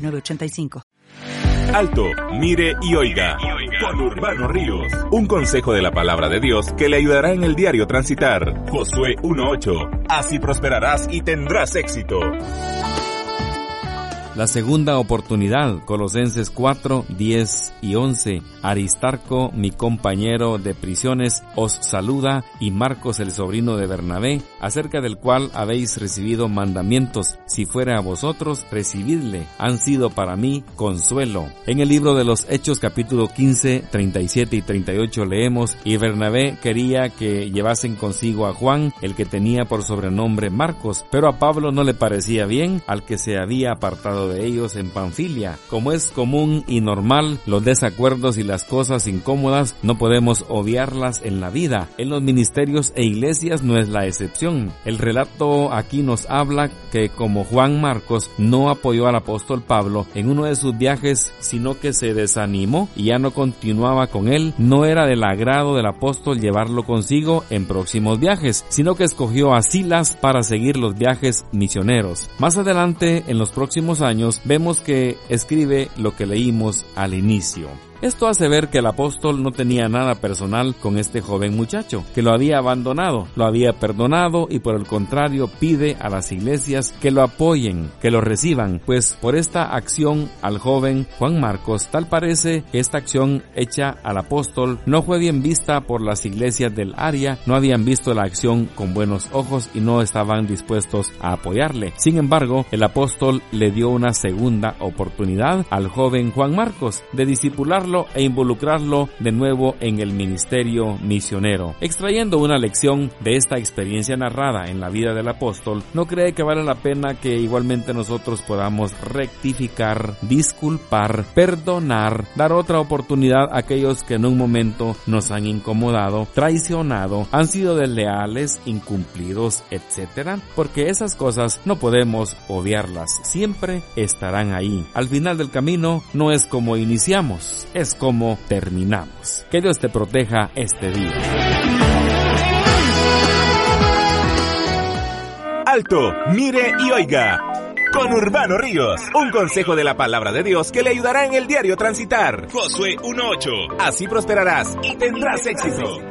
906985. Alto, mire y oiga. Con Urbano Ríos. Un consejo de la palabra de Dios que le ayudará en el diario transitar. Josué 1.8. Así prosperarás y tendrás éxito. La segunda oportunidad, Colosenses 4, 10 y 11. Aristarco, mi compañero de prisiones, os saluda y Marcos, el sobrino de Bernabé, acerca del cual habéis recibido mandamientos. Si fuera a vosotros, recibidle. Han sido para mí consuelo. En el libro de los Hechos capítulo 15, 37 y 38 leemos, y Bernabé quería que llevasen consigo a Juan, el que tenía por sobrenombre Marcos, pero a Pablo no le parecía bien al que se había apartado de ellos en Panfilia. Como es común y normal, los desacuerdos y las cosas incómodas no podemos obviarlas en la vida. En los ministerios e iglesias no es la excepción. El relato aquí nos habla que como Juan Marcos no apoyó al apóstol Pablo en uno de sus viajes, sino que se desanimó y ya no continuaba con él, no era del agrado del apóstol llevarlo consigo en próximos viajes, sino que escogió a Silas para seguir los viajes misioneros. Más adelante, en los próximos años, vemos que escribe lo que leímos al inicio. Esto hace ver que el apóstol no tenía nada personal con este joven muchacho, que lo había abandonado, lo había perdonado y por el contrario pide a las iglesias que lo apoyen, que lo reciban, pues por esta acción al joven Juan Marcos tal parece que esta acción hecha al apóstol no fue bien vista por las iglesias del área, no habían visto la acción con buenos ojos y no estaban dispuestos a apoyarle. Sin embargo, el apóstol le dio una segunda oportunidad al joven Juan Marcos de e involucrarlo de nuevo en el ministerio misionero. Extrayendo una lección de esta experiencia narrada en la vida del apóstol, ¿no cree que vale la pena que igualmente nosotros podamos rectificar, disculpar, perdonar, dar otra oportunidad a aquellos que en un momento nos han incomodado, traicionado, han sido desleales, incumplidos, etcétera? Porque esas cosas no podemos obviarlas, siempre estarán ahí. Al final del camino no es como iniciamos, es como terminamos. Que Dios te proteja este día. Alto, mire y oiga. Con Urbano Ríos, un consejo de la palabra de Dios que le ayudará en el diario transitar. Josué 1.8. Así prosperarás y tendrás éxito.